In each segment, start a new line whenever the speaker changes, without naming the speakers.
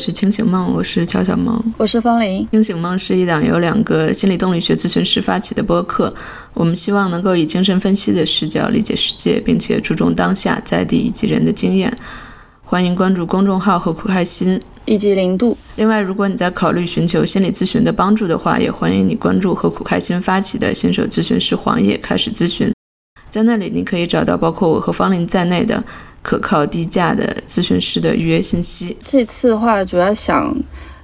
是清醒梦，我是乔小萌，
我是方玲。
清醒梦是一档由两个心理动力学咨询师发起的播客，我们希望能够以精神分析的视角理解世界，并且注重当下在地以及人的经验。欢迎关注公众号“和苦开心”
以及零度。
另外，如果你在考虑寻求心理咨询的帮助的话，也欢迎你关注“和苦开心”发起的新手咨询师黄叶开始咨询，在那里你可以找到包括我和方玲在内的。可靠低价的咨询师的预约信息。
这次的话，主要想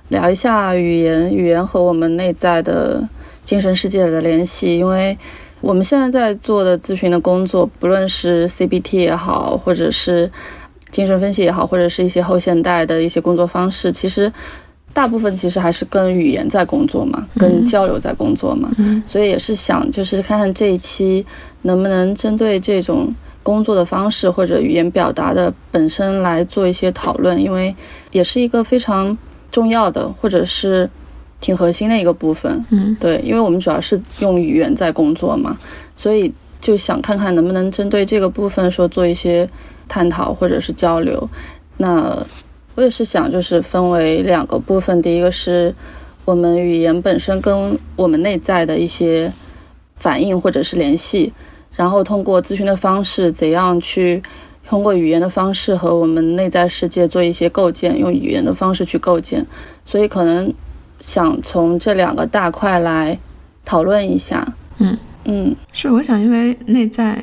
聊一下语言，语言和我们内在的精神世界的联系。因为我们现在在做的咨询的工作，不论是 CBT 也好，或者是精神分析也好，或者是一些后现代的一些工作方式，其实大部分其实还是跟语言在工作嘛，跟交流在工作嘛。所以也是想，就是看看这一期能不能针对这种。工作的方式或者语言表达的本身来做一些讨论，因为也是一个非常重要的或者是挺核心的一个部分。
嗯，
对，因为我们主要是用语言在工作嘛，所以就想看看能不能针对这个部分说做一些探讨或者是交流。那我也是想就是分为两个部分，第一个是我们语言本身跟我们内在的一些反应或者是联系。然后通过咨询的方式，怎样去通过语言的方式和我们内在世界做一些构建，用语言的方式去构建。所以可能想从这两个大块来讨论一下。
嗯
嗯，
是我想，因为内在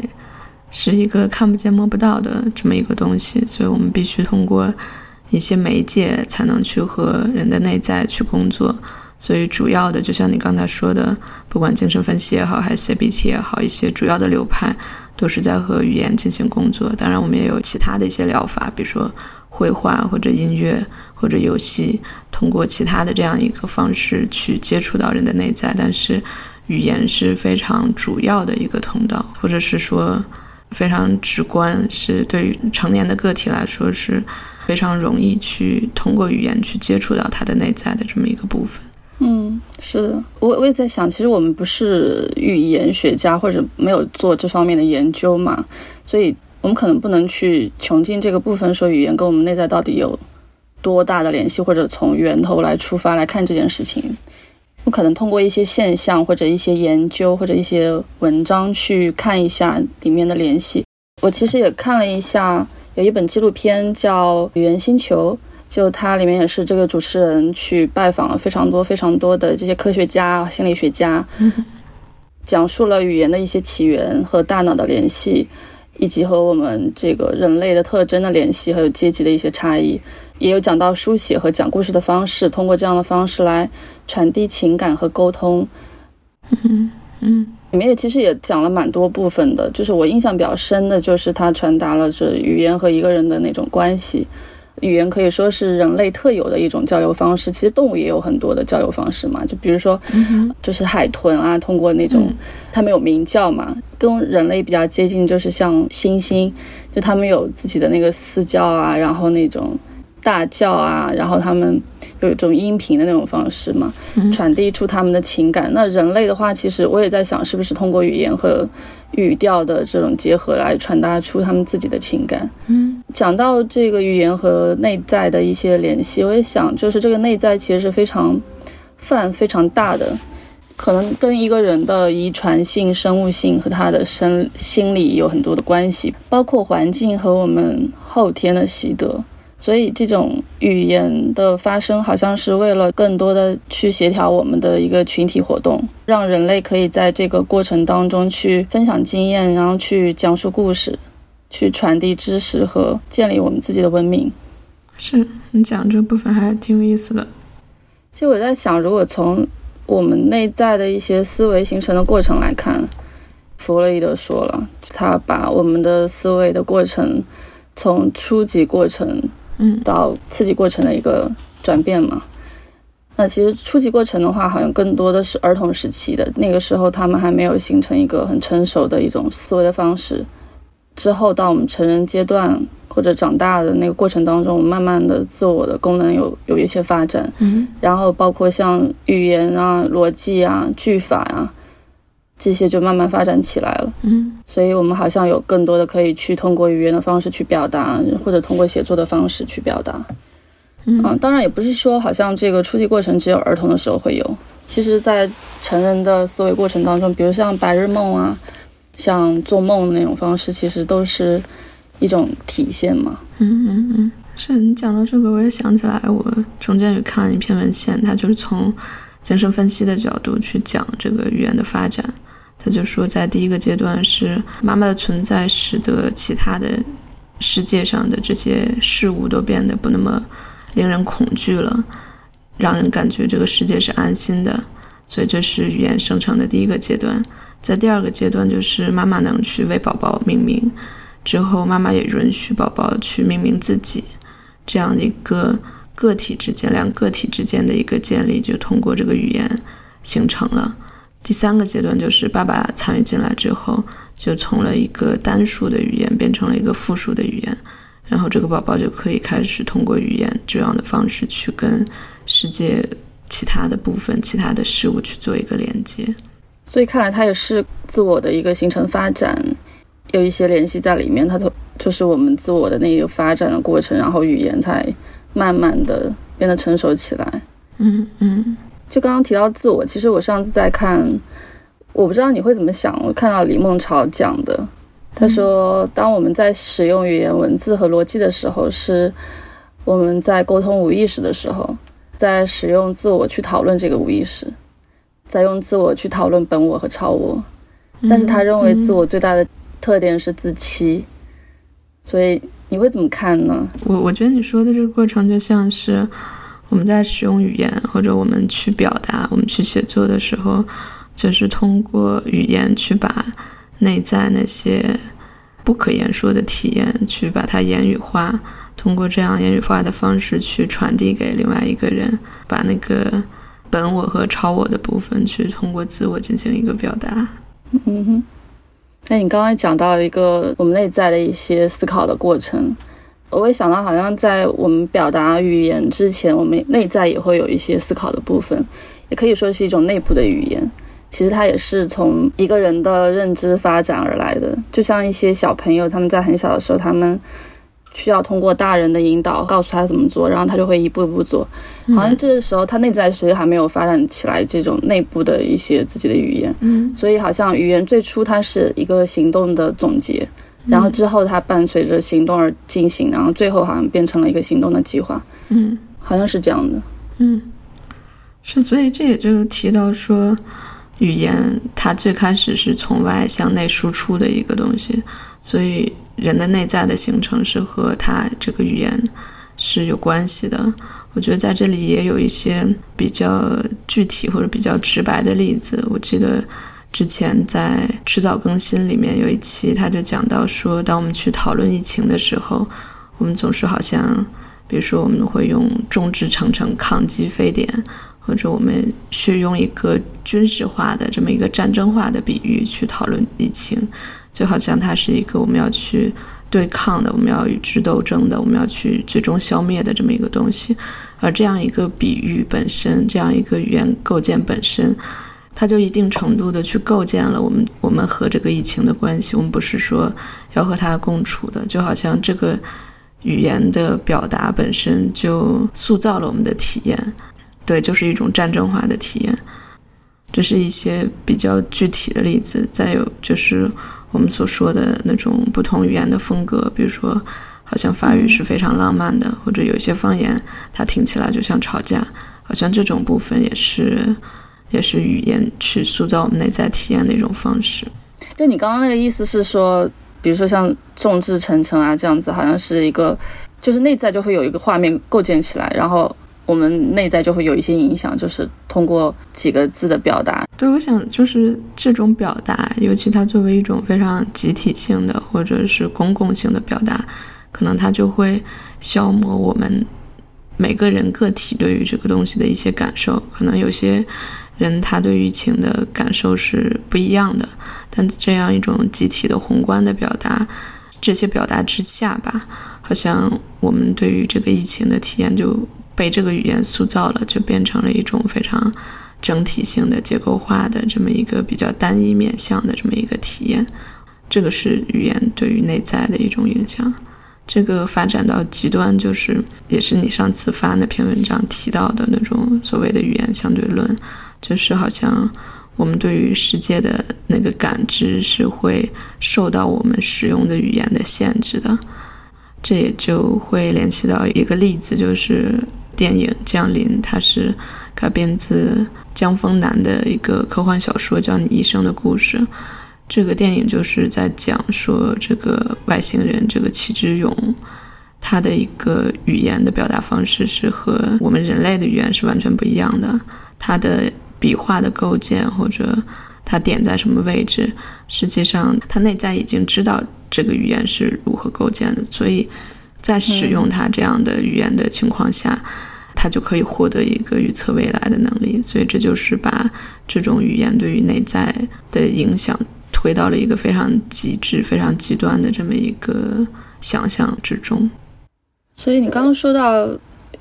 是一个看不见摸不到的这么一个东西，所以我们必须通过一些媒介才能去和人的内在去工作。所以主要的，就像你刚才说的，不管精神分析也好，还是 CBT 也好，一些主要的流派都是在和语言进行工作。当然，我们也有其他的一些疗法，比如说绘画或者音乐或者游戏，通过其他的这样一个方式去接触到人的内在。但是，语言是非常主要的一个通道，或者是说非常直观，是对于成年的个体来说是非常容易去通过语言去接触到他的内在的这么一个部分。
嗯，是的，我我也在想，其实我们不是语言学家，或者没有做这方面的研究嘛，所以我们可能不能去穷尽这个部分，说语言跟我们内在到底有多大的联系，或者从源头来出发来看这件事情，不可能通过一些现象或者一些研究或者一些文章去看一下里面的联系。我其实也看了一下，有一本纪录片叫《语言星球》。就它里面也是这个主持人去拜访了非常多非常多的这些科学家、心理学家，讲述了语言的一些起源和大脑的联系，以及和我们这个人类的特征的联系，还有阶级的一些差异，也有讲到书写和讲故事的方式，通过这样的方式来传递情感和沟通。
嗯嗯，
里面也其实也讲了蛮多部分的，就是我印象比较深的就是它传达了这语言和一个人的那种关系。语言可以说是人类特有的一种交流方式，其实动物也有很多的交流方式嘛。就比如说，就是海豚啊，通过那种，它们有鸣叫嘛，跟人类比较接近，就是像猩猩，就它们有自己的那个嘶叫啊，然后那种大叫啊，然后它们有一种音频的那种方式嘛，传递出他们的情感。那人类的话，其实我也在想，是不是通过语言和语调的这种结合来传达出他们自己的情感？
嗯。
讲到这个语言和内在的一些联系，我也想，就是这个内在其实是非常泛、非常大的，可能跟一个人的遗传性、生物性和他的生心理有很多的关系，包括环境和我们后天的习得。所以，这种语言的发生，好像是为了更多的去协调我们的一个群体活动，让人类可以在这个过程当中去分享经验，然后去讲述故事。去传递知识和建立我们自己的文明，
是你讲这部分还挺有意思的。
其实我在想，如果从我们内在的一些思维形成的过程来看，弗洛伊德说了，他把我们的思维的过程从初级过程，
嗯，
到刺激过程的一个转变嘛。那其实初级过程的话，好像更多的是儿童时期的那个时候，他们还没有形成一个很成熟的一种思维的方式。之后到我们成人阶段或者长大的那个过程当中，慢慢的自我的功能有有一些发展，
嗯，
然后包括像语言啊、逻辑啊、句法啊这些就慢慢发展起来了，
嗯，
所以我们好像有更多的可以去通过语言的方式去表达，或者通过写作的方式去表达。嗯，当然也不是说好像这个初级过程只有儿童的时候会有，其实在成人的思维过程当中，比如像白日梦啊，像做梦的那种方式，其实都是一种体现嘛。
嗯嗯嗯，是你讲到这个，我也想起来，我中间有看一篇文献，它就是从精神分析的角度去讲这个语言的发展。他就说，在第一个阶段是妈妈的存在，使得其他的世界上的这些事物都变得不那么。令人恐惧了，让人感觉这个世界是安心的，所以这是语言生成的第一个阶段。在第二个阶段，就是妈妈能去为宝宝命名，之后妈妈也允许宝宝去命名自己，这样的一个个体之间两个体之间的一个建立，就通过这个语言形成了。第三个阶段就是爸爸参与进来之后，就从了一个单数的语言变成了一个复数的语言。然后这个宝宝就可以开始通过语言这样的方式去跟世界其他的部分、其他的事物去做一个连接。
所以看来它也是自我的一个形成发展，有一些联系在里面。它都就是我们自我的那个发展的过程，然后语言才慢慢的变得成熟起来。
嗯嗯。
就刚刚提到自我，其实我上次在看，我不知道你会怎么想。我看到李梦潮讲的。他说：“当我们在使用语言文字和逻辑的时候，是我们在沟通无意识的时候，在使用自我去讨论这个无意识，在用自我去讨论本我和超我。但是他认为自我最大的特点是自欺。所以你会怎么看呢？
我我觉得你说的这个过程就像是我们在使用语言或者我们去表达、我们去写作的时候，就是通过语言去把。”内在那些不可言说的体验，去把它言语化，通过这样言语化的方式去传递给另外一个人，把那个本我和超我的部分去通过自我进行一个表达。
嗯哼，那你刚刚讲到一个我们内在的一些思考的过程，我也想到好像在我们表达语言之前，我们内在也会有一些思考的部分，也可以说是一种内部的语言。其实它也是从一个人的认知发展而来的，就像一些小朋友，他们在很小的时候，他们需要通过大人的引导，告诉他怎么做，然后他就会一步一步做。好像这个时候，他内在其实还没有发展起来这种内部的一些自己的语言。
嗯，
所以好像语言最初它是一个行动的总结，然后之后它伴随着行动而进行，然后最后好像变成了一个行动的计划。
嗯，
好像是这样的。
嗯，是，所以这也就提到说。语言它最开始是从外向内输出的一个东西，所以人的内在的形成是和它这个语言是有关系的。我觉得在这里也有一些比较具体或者比较直白的例子。我记得之前在迟早更新里面有一期，他就讲到说，当我们去讨论疫情的时候，我们总是好像，比如说我们会用众志成城抗击非典。或者我们去用一个军事化的这么一个战争化的比喻去讨论疫情，就好像它是一个我们要去对抗的，我们要与之斗争的，我们要去最终消灭的这么一个东西。而这样一个比喻本身，这样一个语言构建本身，它就一定程度的去构建了我们我们和这个疫情的关系。我们不是说要和它共处的，就好像这个语言的表达本身就塑造了我们的体验。对，就是一种战争化的体验，这是一些比较具体的例子。再有就是我们所说的那种不同语言的风格，比如说，好像法语是非常浪漫的，或者有一些方言它听起来就像吵架，好像这种部分也是，也是语言去塑造我们内在体验的一种方式。
就你刚刚那个意思是说，比如说像众志成城啊这样子，好像是一个，就是内在就会有一个画面构建起来，然后。我们内在就会有一些影响，就是通过几个字的表达。
对，我想就是这种表达，尤其它作为一种非常集体性的或者是公共性的表达，可能它就会消磨我们每个人个体对于这个东西的一些感受。可能有些人他对疫情的感受是不一样的，但这样一种集体的宏观的表达，这些表达之下吧，好像我们对于这个疫情的体验就。被这个语言塑造了，就变成了一种非常整体性的、结构化的这么一个比较单一面向的这么一个体验。这个是语言对于内在的一种影响。这个发展到极端，就是也是你上次发那篇文章提到的那种所谓的语言相对论，就是好像我们对于世界的那个感知是会受到我们使用的语言的限制的。这也就会联系到一个例子，就是电影《降临》，它是改编自江峰南的一个科幻小说，叫《你一生的故事》。这个电影就是在讲说，这个外星人这个齐之勇，他的一个语言的表达方式是和我们人类的语言是完全不一样的。他的笔画的构建或者它点在什么位置，实际上它内在已经知道。这个语言是如何构建的？所以，在使用它这样的语言的情况下，它就可以获得一个预测未来的能力。所以，这就是把这种语言对于内在的影响推到了一个非常极致、非常极端的这么一个想象之中。
所以，你刚刚说到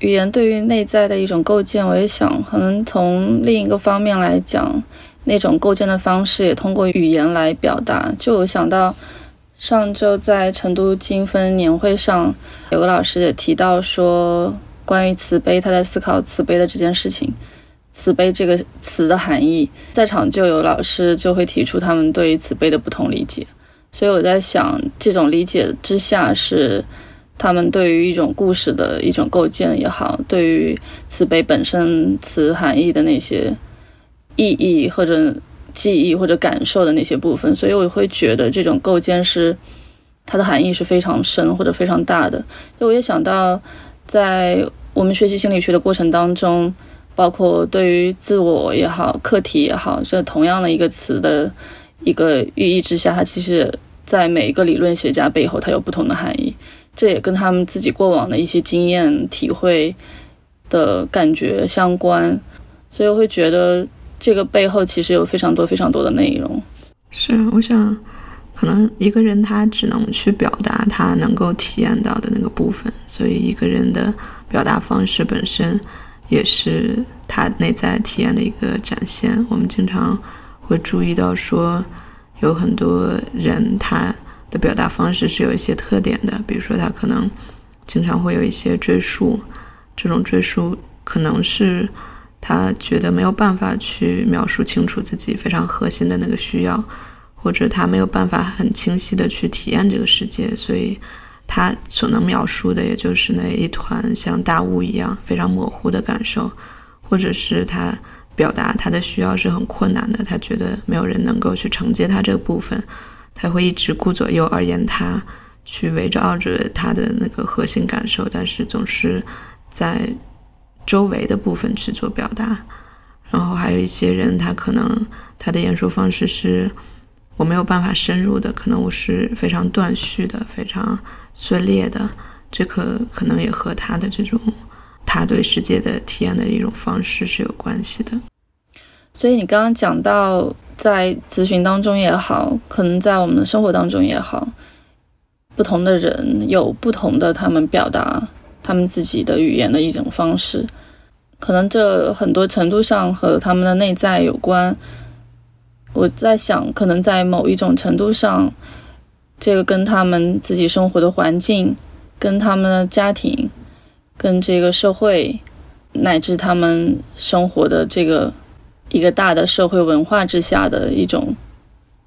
语言对于内在的一种构建，我也想，可能从另一个方面来讲，那种构建的方式也通过语言来表达。就我想到。上周在成都金分年会上，有个老师也提到说，关于慈悲，他在思考慈悲的这件事情，慈悲这个词的含义，在场就有老师就会提出他们对于慈悲的不同理解，所以我在想，这种理解之下是他们对于一种故事的一种构建也好，对于慈悲本身词含义的那些意义或者。记忆或者感受的那些部分，所以我会觉得这种构建是它的含义是非常深或者非常大的。就我也想到，在我们学习心理学的过程当中，包括对于自我也好、课题也好，这同样的一个词的一个寓意之下，它其实在每一个理论学家背后，它有不同的含义。这也跟他们自己过往的一些经验、体会的感觉相关，所以我会觉得。这个背后其实有非常多非常多的内容。
是，我想，可能一个人他只能去表达他能够体验到的那个部分，所以一个人的表达方式本身也是他内在体验的一个展现。我们经常会注意到说，有很多人他的表达方式是有一些特点的，比如说他可能经常会有一些赘述，这种赘述可能是。他觉得没有办法去描述清楚自己非常核心的那个需要，或者他没有办法很清晰的去体验这个世界，所以他所能描述的也就是那一团像大雾一样非常模糊的感受，或者是他表达他的需要是很困难的，他觉得没有人能够去承接他这个部分，他会一直顾左右而言他，去围绕着他的那个核心感受，但是总是在。周围的部分去做表达，然后还有一些人，他可能他的演说方式是我没有办法深入的，可能我是非常断续的、非常碎裂的，这可可能也和他的这种他对世界的体验的一种方式是有关系的。
所以你刚刚讲到，在咨询当中也好，可能在我们的生活当中也好，不同的人有不同的他们表达。他们自己的语言的一种方式，可能这很多程度上和他们的内在有关。我在想，可能在某一种程度上，这个跟他们自己生活的环境、跟他们的家庭、跟这个社会，乃至他们生活的这个一个大的社会文化之下的一种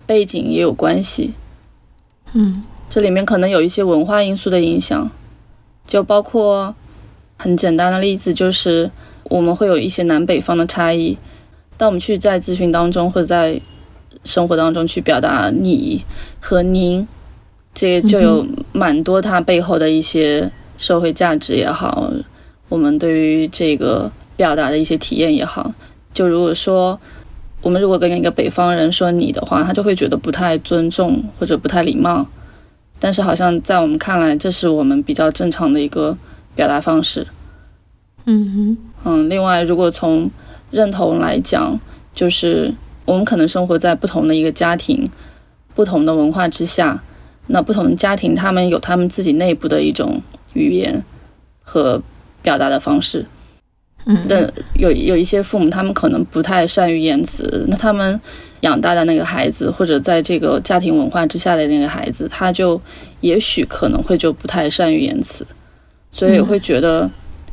背景也有关系。
嗯，
这里面可能有一些文化因素的影响。就包括很简单的例子，就是我们会有一些南北方的差异。当我们去在咨询当中或者在生活当中去表达“你”和“您”，这就有蛮多它背后的一些社会价值也好，我们对于这个表达的一些体验也好。就如果说我们如果跟一个北方人说“你”的话，他就会觉得不太尊重或者不太礼貌。但是好像在我们看来，这是我们比较正常的一个表达方式。
嗯哼，
嗯。另外，如果从认同来讲，就是我们可能生活在不同的一个家庭、不同的文化之下，那不同的家庭他们有他们自己内部的一种语言和表达的方式。
嗯。
但有有一些父母，他们可能不太善于言辞，那他们养大的那个孩子，或者在这个家庭文化之下的那个孩子，他就也许可能会就不太善于言辞，所以
嗯。
会觉得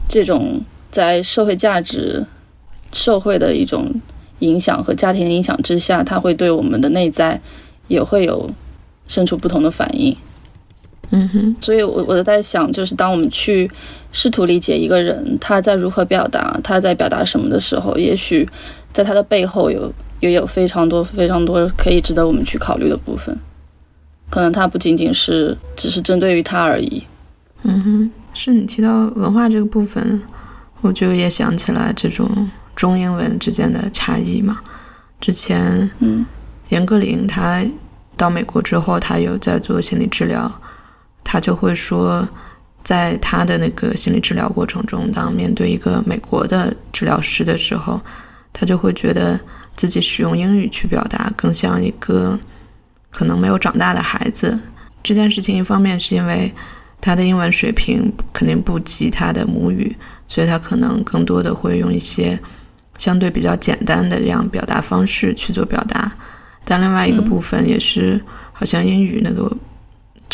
这种在社会价值、社会的一种影响和家庭的影响之下，他会对我们的内在也会有生出不同的反应。
嗯哼，
所以我我在想，就是当我们去试图理解一个人他在如何表达，他在表达什么的时候，也许在他的背后有也有非常多非常多可以值得我们去考虑的部分。可能他不仅仅是只是针对于他而已。
嗯哼，是你提到文化这个部分，我就也想起来这种中英文之间的差异嘛。之前
嗯
严歌苓她到美国之后，她有在做心理治疗，她就会说，在他的那个心理治疗过程中，当面对一个美国的治疗师的时候，他就会觉得自己使用英语去表达，更像一个可能没有长大的孩子。这件事情一方面是因为他的英文水平肯定不及他的母语，所以他可能更多的会用一些相对比较简单的这样表达方式去做表达。但另外一个部分也是，好像英语那个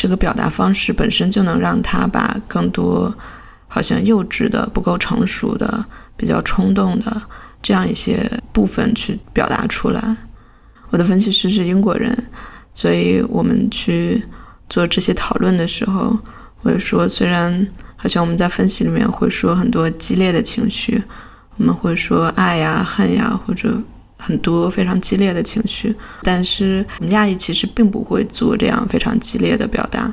这个表达方式本身就能让他把更多好像幼稚的、不够成熟的、比较冲动的这样一些部分去表达出来。我的分析师是英国人，所以我们去做这些讨论的时候，我也说，虽然好像我们在分析里面会说很多激烈的情绪，我们会说爱呀、恨呀，或者很多非常激烈的情绪，但是我们亚裔其实并不会做这样非常激烈的表达，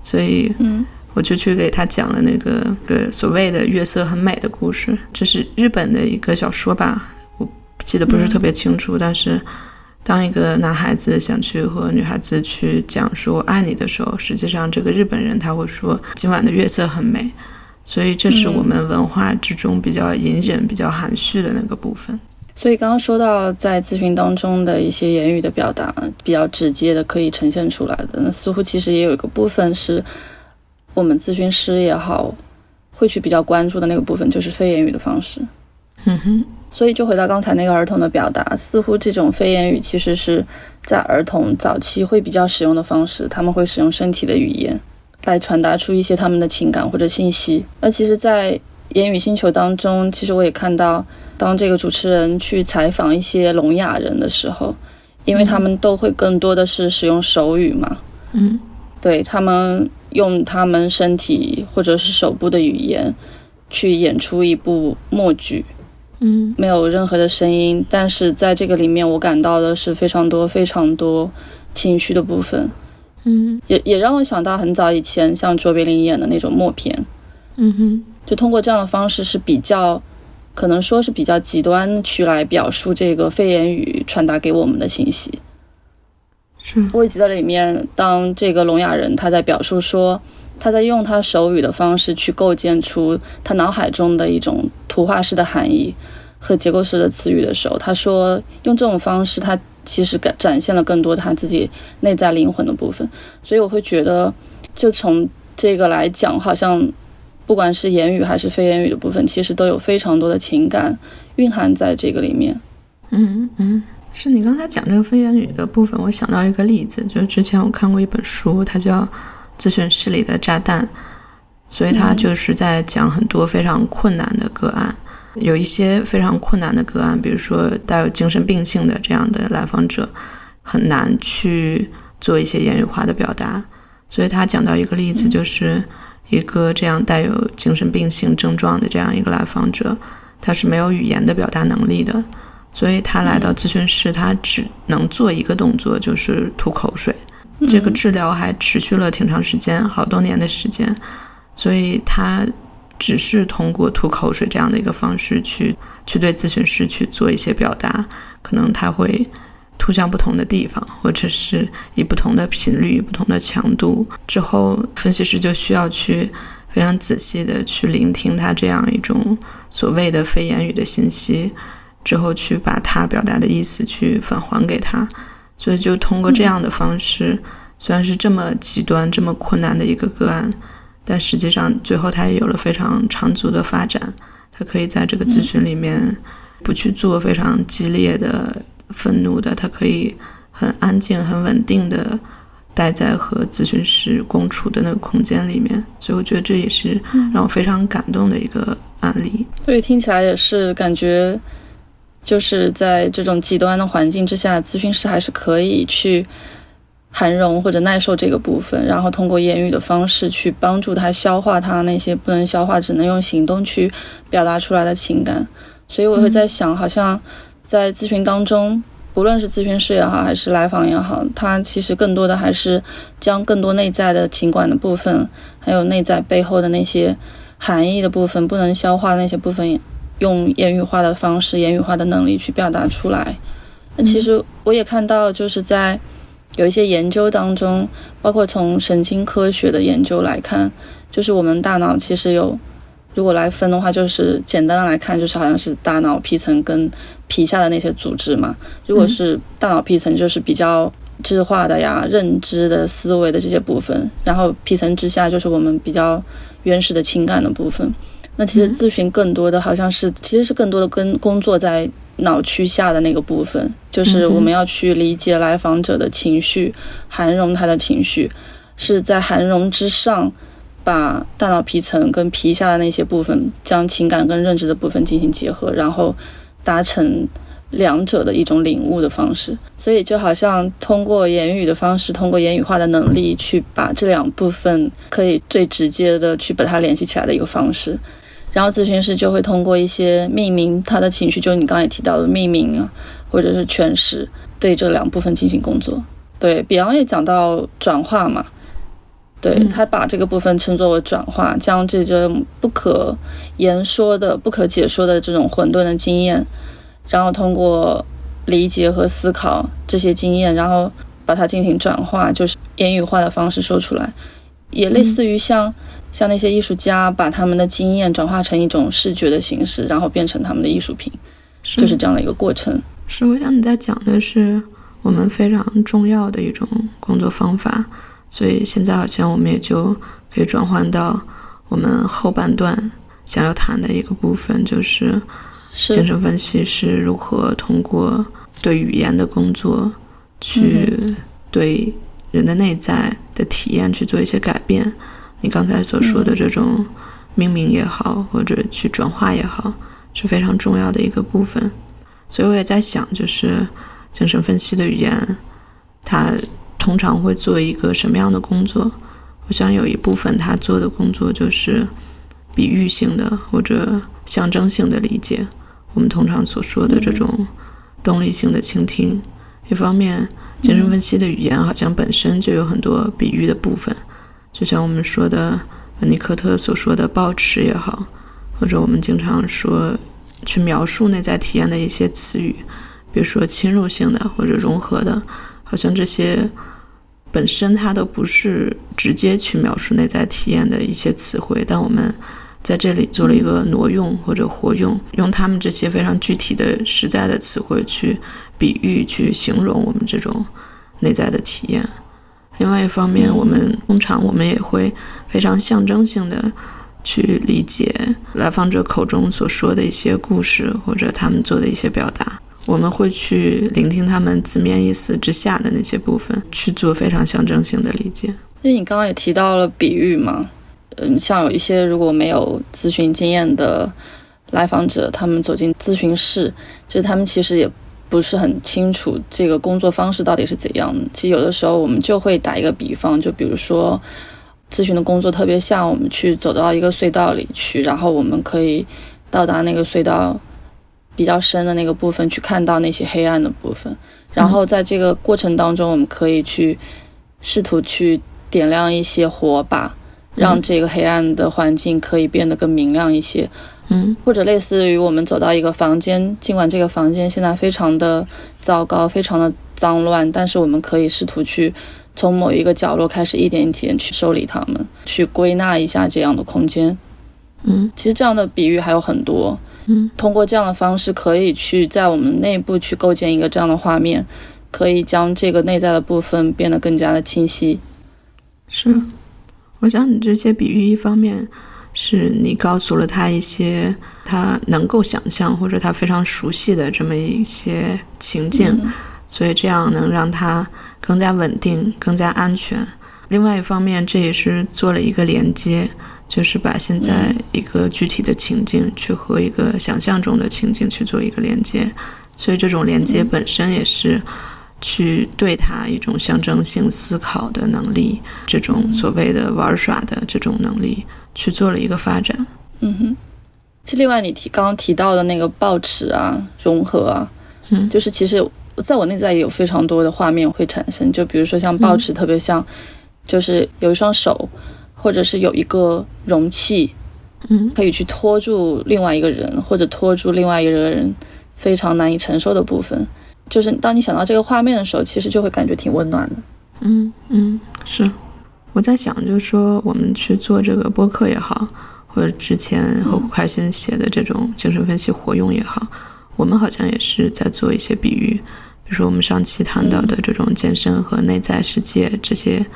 所以
嗯
我就去给他讲了那个个所谓的月色很美的故事，这是日本的一个小说吧，我记得不是特别清楚，但是当一个男孩子想去和女孩子去讲说爱你的时候，实际上这个日本人他会说今晚的月色很美，所以这是我们文化之中比较隐忍、比较含蓄的那个部分。
所以刚刚说到在咨询当中的一些言语的表达，比较直接的可以呈现出来的，那似乎其实也有一个部分是我们咨询师也好会去比较关注的那个部分，就是非言语的方式。
嗯哼，
所以就回到刚才那个儿童的表达，似乎这种非言语其实是在儿童早期会比较使用的方式，他们会使用身体的语言来传达出一些他们的情感或者信息。那其实，在言语星球当中，其实我也看到，当这个主持人去采访一些聋哑人的时候，因为他们都会更多的是使用手语嘛，
嗯。
对他们用他们身体或者是手部的语言去演出一部默剧。
嗯。
没有任何的声音，但是在这个里面，我感到的是非常多、非常多情绪的部分，
嗯。
也也让我想到很早以前像卓别林演的那种默片，
嗯哼，
就通过这样的方式是比较，可能说是比较极端去来表述这个非言语传达给我们的信息。
是
我也记得里面，当这个聋哑人他在表述说，他在用他手语的方式去构建出他脑海中的一种图画式的含义和结构式的词语的时候，他说用这种方式，他其实展展现了更多他自己内在灵魂的部分。所以我会觉得，就从这个来讲，好像不管是言语还是非言语的部分，其实都有非常多的情感蕴含在这个里面。
嗯嗯，是你刚才讲这个非言语的部分，我想到一个例子，就是之前我看过一本书，它叫《咨询室里的炸弹》，所以它
嗯。
就是在讲很多非常困难的个案，有一些非常困难的个案，比如说带有精神病性的这样的来访者，很难去做一些言语化的表达，所以他讲到一个例子，就是一个这样带有精神病性症状的这样一个来访者，他是没有语言的表达能力的。所以他来到咨询室，他只能做一个动作，就是吐口水。这个治疗还持续了挺长时间，好多年的时间。所以他只是通过吐口水这样的一个方式去去对咨询师去做一些表达，可能他会吐向不同的地方，或者是以不同的频率、不同的强度。之后，分析师就需要去非常仔细的去聆听他这样一种所谓的非言语的信息。之后去把他表达的意思去返还给他，所以就通过这样的方式，虽然是这么极端、这么困难的一个个案，但实际上最后他也有了非常长足的发展。他可以在这个咨询里面不去做非常激烈的、愤怒的，他可以很安静、很稳定的待在和咨询师共处的那个空间里面。所以我觉得这也是让我非常感动的一个案例。
对，听起来也是感觉。就是在这种极端的环境之下，咨询师还是可以去涵容或者耐受这个部分，然后通过言语的方式去帮助他消化他那些不能消化、只能用行动去表达出来的情感。所以我会在想，好像在咨询当中，不论是咨询师也好，还是来访也好，他其实更多的还是将更多内在的情感的部分，还有内在背后的那些含义的部分，不能消化那些部分。用言语化的方式、言语化的能力去表达出来。那其实我也看到，就是在有一些研究当中，包括从神经科学的研究来看，就是我们大脑其实有，如果来分的话，就是简单的来看，就是好像是大脑皮层跟皮下的那些组织嘛。如果是大脑皮层，就是比较智化的呀、认知的思维的这些部分，然后皮层之下就是我们比较原始的情感的部分。那其实咨询更多的好像是，其实是更多的跟工作在脑区下的那个部分，就是我们要去理解来访者的情绪，涵容他的情绪，是在涵容之上，把大脑皮层跟皮下的那些部分，将情感跟认知的部分进行结合，然后达成两者的一种领悟的方式。所以就好像通过言语的方式，通过言语化的能力，去把这两部分可以最直接的去把它联系起来的一个方式。然后咨询师就会通过一些命名他的情绪，就是你刚才提到的命名啊，或者是诠释，对这两部分进行工作。对，比昂也讲到转化嘛，对他把这个部分称作为转化，将这种不可言说的、不可解说的这种混沌的经验，然后通过理解和思考这些经验，然后把它进行转化，就是言语化的方式说出来，也类似于像。像那些艺术家把他们的经验转化成一种视觉的形式，然后变成他们的艺术品，就是这样的一个过程。
是，我想你在讲的是我们非常重要的一种工作方法，所以现在好像我们也就可以转换到我们后半段想要谈的一个部分，就是精神分析是如何通过对语言的工作去对人的内在的体验去做一些改变。你刚才所说的这种命名也好，或者去转化也好，是非常重要的一个部分。所以我也在想，就是精神分析的语言，它通常会做一个什么样的工作？我想有一部分他做的工作就是比喻性的或者象征性的理解，我们通常所说的这种动力性的倾听。一方面，精神分析的语言好像本身就有很多比喻的部分。就像我们说的，温尼科特所说的“抱持”也好，或者我们经常说去描述内在体验的一些词语，比如说侵入性的或者融合的，好像这些本身它都不是直接去描述内在体验的一些词汇，但我们在这里做了一个挪用或者活用，用他们这些非常具体的、实在的词汇去比喻、去形容我们这种内在的体验。另外一方面，我们通常我们也会非常象征性的去理解来访者口中所说的一些故事，或者他们做的一些表达。我们会去聆听他们字面意思之下的那些部分，去做非常象征性的理解。
因为你刚刚也提到了比喻嘛，嗯，像有一些如果没有咨询经验的来访者，他们走进咨询室，就是他们其实也。不是很清楚这个工作方式到底是怎样的。其实有的时候我们就会打一个比方，就比如说咨询的工作特别像我们去走到一个隧道里去，然后我们可以到达那个隧道比较深的那个部分，去看到那些黑暗的部分。然后在这个过程当中，我们可以去试图去点亮一些火把，让这个黑暗的环境可以变得更明亮一些。
嗯，
或者类似于我们走到一个房间，尽管这个房间现在非常的糟糕，非常的脏乱，但是我们可以试图去从某一个角落开始，一点一点去收理它们，去归纳一下这样的空间。
嗯，
其实这样的比喻还有很多。
嗯，
通过这样的方式，可以去在我们内部去构建一个这样的画面，可以将这个内在的部分变得更加的清晰。
是，我想你这些比喻一方面。是你告诉了他一些他能够想象或者他非常熟悉的这么一些情境，所以这样能让他更加稳定、更加安全。另外一方面，这也是做了一个连接，就是把现在一个具体的情境去和一个想象中的情境去做一个连接，所以这种连接本身也是去对它一种象征性思考的能力，这种所谓的玩耍的这种能力去做了一个发展。
嗯哼。这，另外你提刚刚提到的那个抱持啊、融合啊，
嗯，
就是其实在我内在也有非常多的画面会产生。就比如说像抱持，特别像，就是有一双手，或者是有一个容器，
嗯，
可以去拖住另外一个人，或者拖住另外一个人非常难以承受的部分。就是当你想到这个画面的时候，其实就会感觉挺温暖的。
嗯嗯，是。我在想，就是说我们去做这个播客也好。或者之前和开心写的这种精神分析活用也好，我们好像也是在做一些比喻，比如说我们上期谈到的这种健身和内在世界这些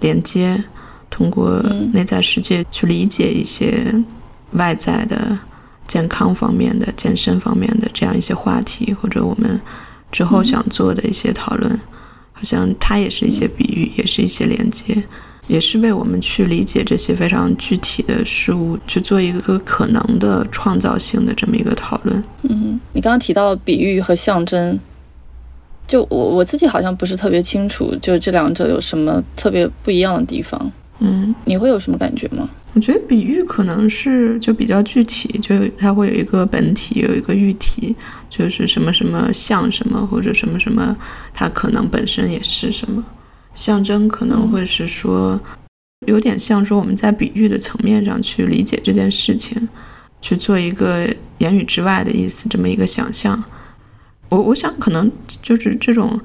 连接，通过内在世界去理解一些外在的健康方面的、健身方面的这样一些话题，或者我们之后想做的一些讨论，好像它也是一些比喻，也是一些连接。也是为我们去理解这些非常具体的事物，去做一个可能的创造性的这么一个讨论。
嗯，你刚刚提到比喻和象征，就我我自己好像不是特别清楚，就这两者有什么特别不一样的地方。
嗯，
你会有什么感觉吗？
我觉得比喻可能是就比较具体，就它会有一个本体，有一个喻体，就是什么什么像什么，或者什么什么，它可能本身也是什么。象征可能会是说，有点像说我们在比喻的层面上去理解这件事情，去做一个言语之外的意思，这么一个想象。我我想可能就是这种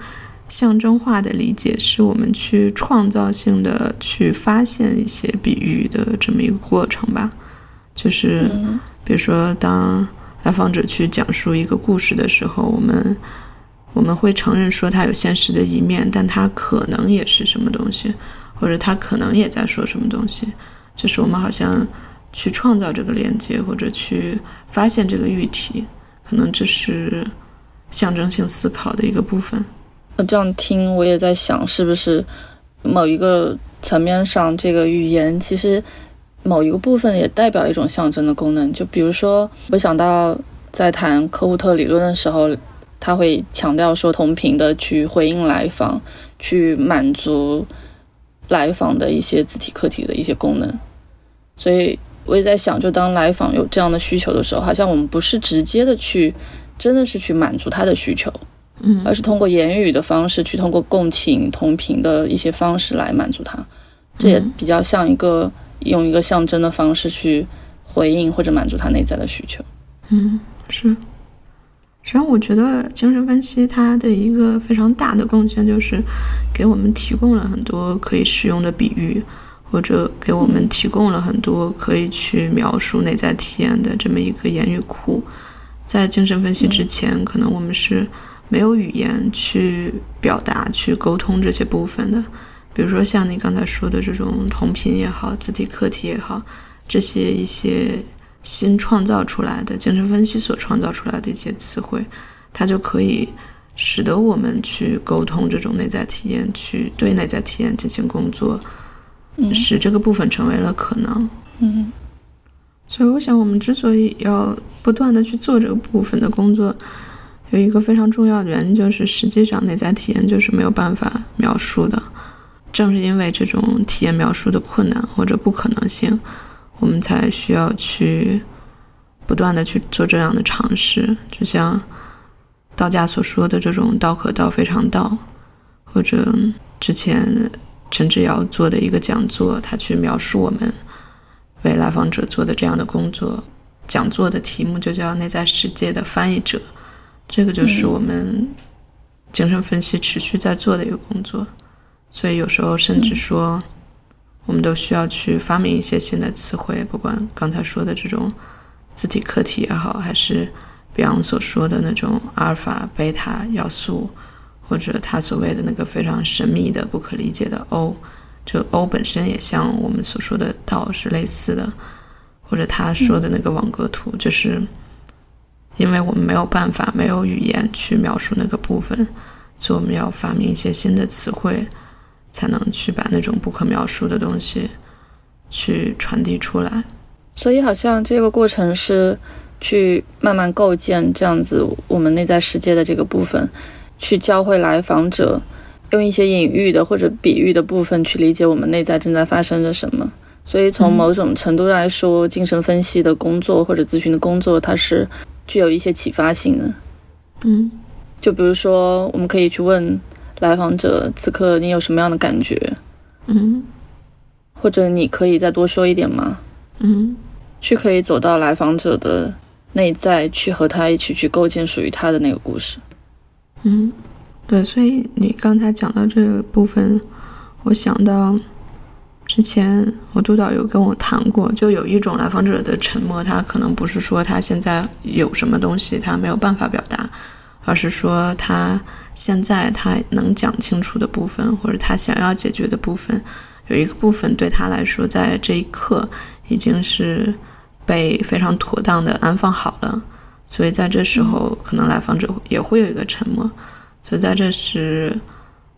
象征化的理解，是我们去创造性的去发现一些比喻的这么一个过程吧。就是比如说，当来访者去讲述一个故事的时候，我们。我们会承认说他有现实的一面，但他可能也是什么东西，或者他可能也在说什么东西。就是我们好像去创造这个连接，或者去发现这个喻体，可能这是象征性思考的一个部分。
那这样听，我也在想，是不是某一个层面上，这个语言其实某一个部分也代表了一种象征的功能。就比如说，我想到在谈科胡特理论的时候。他会强调说，同频的去回应来访，去满足来访的一些自体客体的一些功能。所以我也在想，就当来访有这样的需求的时候，好像我们不是直接的去，真的是去满足他的需求，
嗯，
而是通过言语的方式去，通过共情、同频的一些方式来满足他。这也比较像一个用一个象征的方式去回应或者满足他内在的需求。
嗯，是。实际上，我觉得精神分析它的一个非常大的贡献，就是给我们提供了很多可以使用的比喻，或者给我们提供了很多可以去描述内在体验的这么一个言语库。在精神分析之前，可能我们是没有语言去表达、去沟通这些部分的。比如说像你刚才说的这种同频也好、字体课题也好，这些一些。新创造出来的精神分析所创造出来的一些词汇，它就可以使得我们去沟通这种内在体验，去对内在体验进行工作，使这个部分成为了可能。
嗯，
所以我想，我们之所以要不断的去做这个部分的工作，有一个非常重要的原因，就是实际上内在体验就是没有办法描述的。正是因为这种体验描述的困难或者不可能性。我们才需要去不断的去做这样的尝试，就像道家所说的这种“道可道，非常道”，或者之前陈志尧做的一个讲座，他去描述我们为来访者做的这样的工作。讲座的题目就叫“内在世界的翻译者”，这个就是我们精神分析持续在做的一个工作。所以有时候甚至说。我们都需要去发明一些新的词汇，不管刚才说的这种字体课题也好，还是比昂所说的那种阿尔法、贝塔要素，或者他所谓的那个非常神秘的、不可理解的 O，这个 O 本身也像我们所说的道是类似的。或者他说的那个网格图，就是因为我们没有办法没有语言去描述那个部分，所以我们要发明一些新的词汇，才能去把那种不可描述的东西去传递出来。
所以好像这个过程是去慢慢构建这样子我们内在世界的这个部分，去教会来访者用一些隐喻的或者比喻的部分去理解我们内在正在发生着什么。所以从某种程度来说，精神分析的工作或者咨询的工作，它是具有一些启发性的。
嗯，
就比如说，我们可以去问来访者：“此刻你有什么样的感觉？”
嗯，
或者你可以再多说一点吗？
嗯，
去可以走到来访者的内在，去和他一起去构建属于他的那个故事。
嗯，对。所以你刚才讲到这个部分，我想到。之前我督导有跟我谈过，就有一种来访者的沉默，他可能不是说他现在有什么东西他没有办法表达，而是说他现在他能讲清楚的部分，或者他想要解决的部分，有一个部分对他来说，在这一刻已经是被非常妥当的安放好了，所以在这时候，可能来访者也会有一个沉默，所以在这时，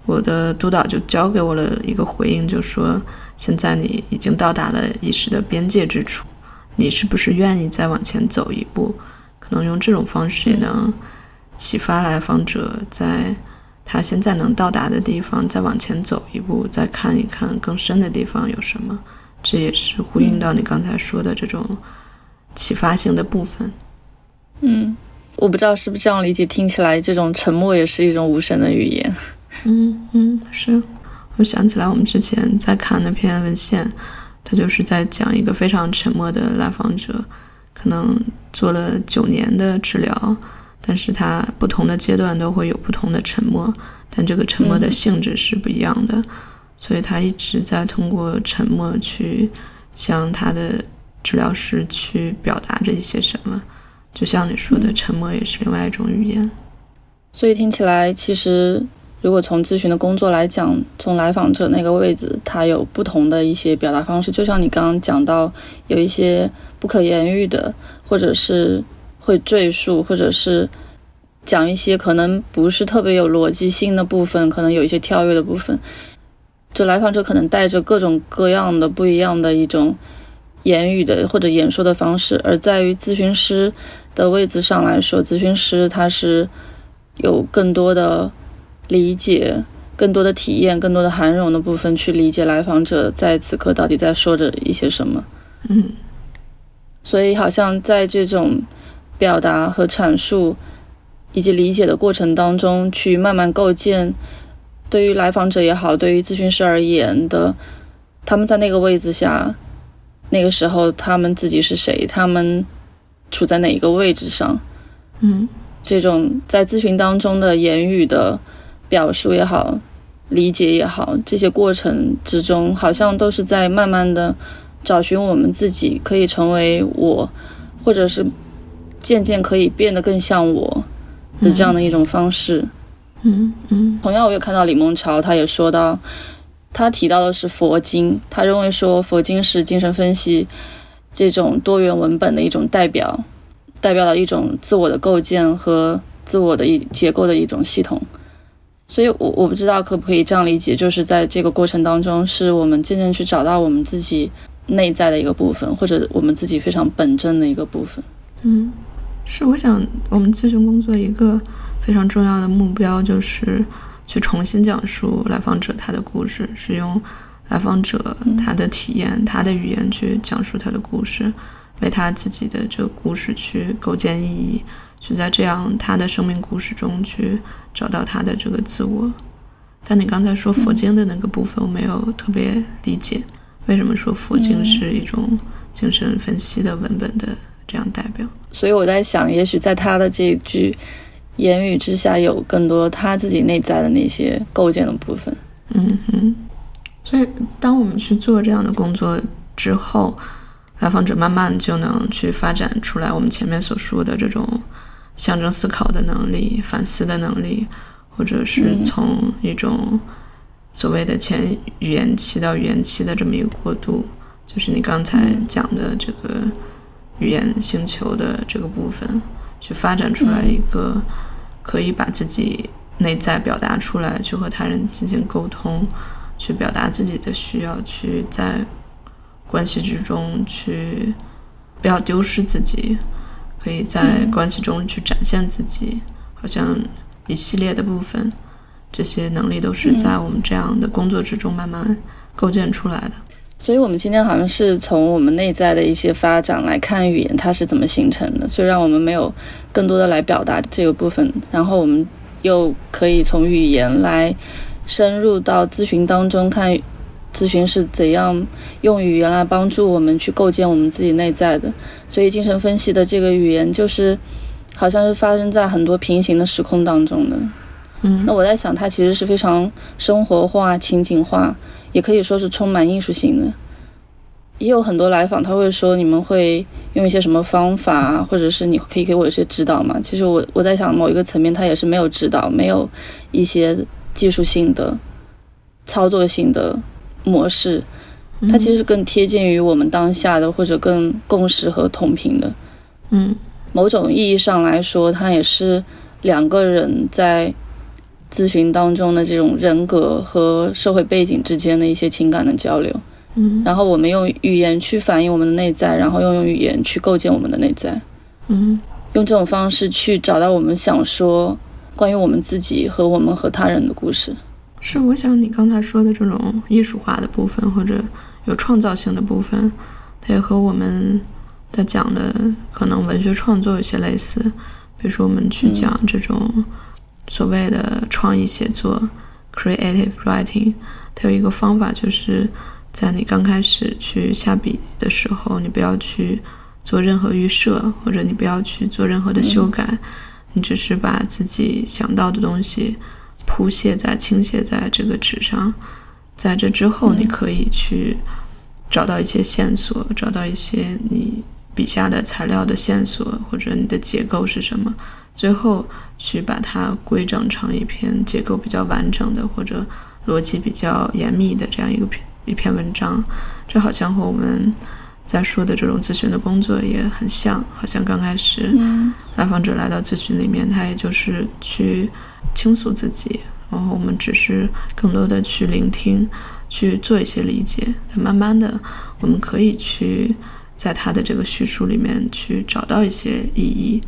我的督导就交给我了一个回应，就说。现在你已经到达了意识的边界之处，你是不是愿意再往前走一步？可能用这种方式也能启发来访者，在他现在能到达的地方再往前走一步，再看一看更深的地方有什么。这也是呼应到你刚才说的这种启发性的部分。
嗯，我不知道是不是这样理解，听起来这种沉默也是一种无声的语言。
嗯嗯，是。我想起来，我们之前在看那篇文献，他就是在讲一个非常沉默的来访者，可能做了九年的治疗，但是他不同的阶段都会有不同的沉默，但这个沉默的性质是不一样的，所以他一直在通过沉默去向他的治疗师去表达着一些什么，就像你说的，沉默也是另外一种语言，
所以听起来其实。如果从咨询的工作来讲，从来访者那个位置，他有不同的一些表达方式。就像你刚刚讲到，有一些不可言喻的，或者是会赘述，或者是讲一些可能不是特别有逻辑性的部分，可能有一些跳跃的部分。这来访者可能带着各种各样的不一样的一种言语的或者演说的方式，而在于咨询师的位置上来说，咨询师他是有更多的。理解更多的体验，更多的涵容的部分，去理解来访者在此刻到底在说着一些什么。
嗯，
所以好像在这种表达和阐述以及理解的过程当中，去慢慢构建对于来访者也好，对于咨询师而言的，他们在那个位置下，那个时候他们自己是谁，他们处在哪一个位置上。
嗯，
这种在咨询当中的言语的。表述也好，理解也好，这些过程之中，好像都是在慢慢的找寻我们自己可以成为我，或者是渐渐可以变得更像我的这样的一种方式。
嗯嗯。
同样，我也看到李梦潮，他也说到，他提到的是佛经，他认为说佛经是精神分析这种多元文本的一种代表，代表了一种自我的构建和自我的一结构的一种系统。所以，我我不知道可不可以这样理解，就是在这个过程当中，是我们渐渐去找到我们自己内在的一个部分，或者我们自己非常本真的一个部分。
嗯，是。我想，我们咨询工作一个非常重要的目标，就是去重新讲述来访者他的故事，是用来访者他的体验、他的语言去讲述他的故事，为他自己的这个故事去构建意义。就在这样他的生命故事中去找到他的这个自我，但你刚才说佛经的那个部分，我没有特别理解，为什么说佛经是一种精神分析的文本的这样代表？
所以我在想，也许在他的这句言语之下，有更多他自己内在的那些构建的部分。
嗯哼，所以当我们去做这样的工作之后，来访者慢慢就能去发展出来我们前面所说的这种。象征思考的能力、反思的能力，或者是从一种所谓的前语言期到语言期的这么一个过渡，就是你刚才讲的这个语言星球的这个部分，去发展出来一个可以把自己内在表达出来，去和他人进行沟通，去表达自己的需要，去在关系之中去不要丢失自己，可以在关系中去展现自己，好像一系列的部分，这些能力都是在我们这样的工作之中慢慢构建出来的。
所以，我们今天好像是从我们内在的一些发展来看语言它是怎么形成的。虽然我们没有更多的来表达这个部分，然后我们又可以从语言来深入到咨询当中，看咨询是怎样用语言来帮助我们去构建我们自己内在的。所以，精神分析的这个语言就是好像是发生在很多平行的时空当中的。
嗯，
那我在想，它其实是非常生活化、情景化。也可以说是充满艺术性的，也有很多来访，他会说你们会用一些什么方法，或者是你可以给我一些指导吗？其实我我在想某一个层面，他也是没有指导，没有一些技术性的、操作性的模式，它其实是更贴近于我们当下的，或者更共识和同频的。
嗯，
某种意义上来说，它也是两个人在。咨询当中的这种人格和社会背景之间的一些情感的交流，
嗯，
然后我们用语言去反映我们的内在，然后又用语言去构建我们的内在，
嗯，
用这种方式去找到我们想说关于我们自己和我们和他人的故事。
是，我想你刚才说的这种艺术化的部分或者有创造性的部分，它也和我们的讲的可能文学创作有些类似，比如说我们去讲这种。所谓的创意写作 （creative writing），它有一个方法，就是在你刚开始去下笔的时候，你不要去做任何预设，或者你不要去做任何的修改，你只是把自己想到的东西铺写在、倾泻在这个纸上。在这之后，你可以去找到一些线索，找到一些你笔下的材料的线索，或者你的结构是什么。最后去把它规整成一篇结构比较完整的或者逻辑比较严密的这样一个篇一篇文章，这好像和我们在说的这种咨询的工作也很像。好像刚开始来访者来到咨询里面，他也就是去倾诉自己，然后我们只是更多的去聆听，去做一些理解。但慢慢的，我们可以去在他的这个叙述里面去找到一些意义。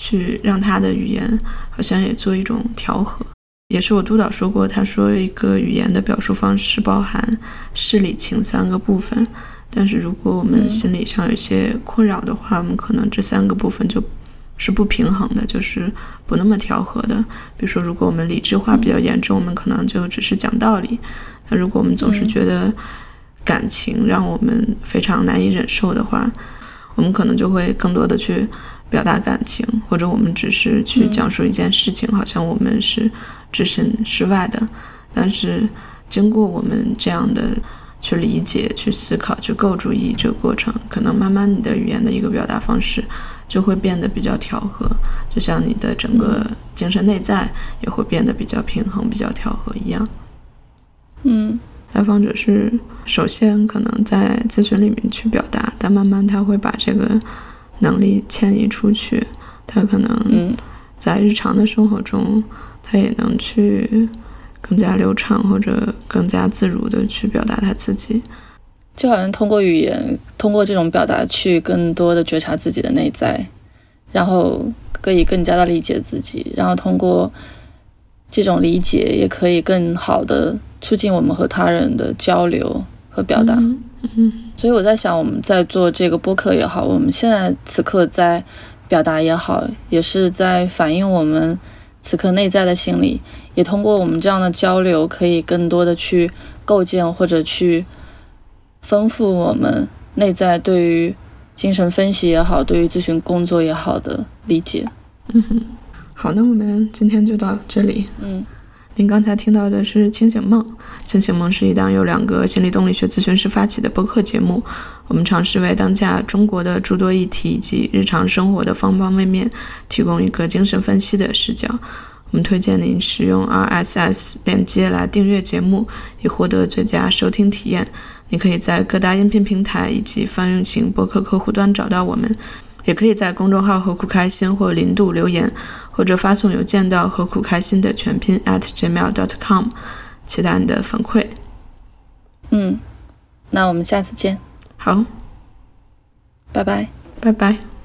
去让他的语言好像也做一种调和，也是我督导说过，他说一个语言的表述方式包含事理情三个部分，但是如果我们心理上有些困扰的话，我们可能这三个部分就是不平衡的，就是不那么调和的。比如说，如果我们理智化比较严重，我们可能就只是讲道理；那如果我们总是觉得感情让我们非常难以忍受的话，我们可能就会更多的去。表达感情，或者我们只是去讲述一件事情，好像我们是置身事外的。但是经过我们这样的去理解、去思考、去构筑意义这个过程，可能慢慢你的语言的一个表达方式就会变得比较调和，就像你的整个精神内在也会变得比较平衡、比较调和一样。
嗯，
来访者是首先可能在咨询里面去表达，但慢慢他会把这个。能力迁移出去，他可能在日常的生活中，他也能去更加流畅或者更加自如的去表达他自己，
就好像通过语言，通过这种表达去更多的觉察自己的内在，然后可以更加的理解自己，然后通过这种理解，也可以更好的促进我们和他人的交流和表达。
嗯，
所以我在想，我们在做这个播客也好，我们现在此刻在表达也好，也是在反映我们此刻内在的心理，也通过我们这样的交流，可以更多的去构建或者去丰富我们内在对于精神分析也好，对于咨询工作也好的理解。
嗯哼，好，那我们今天就到这里。
嗯。
您刚才听到的是《清醒梦》。《清醒梦》是一档由两个心理动力学咨询师发起的播客节目。我们尝试为当下中国的诸多议题以及日常生活的方方面面提供一个精神分析的视角。我们推荐您使用 RSS 链接来订阅节目，以获得最佳收听体验。你可以在各大音频平台以及泛用型播客客户端找到我们，也可以在公众号“何苦开心”或零度留言，或者发送邮件到“何苦开心”的全拼 at gmail.com，期待你的反馈。
嗯，那我们下次见。
好，
拜拜。
拜拜。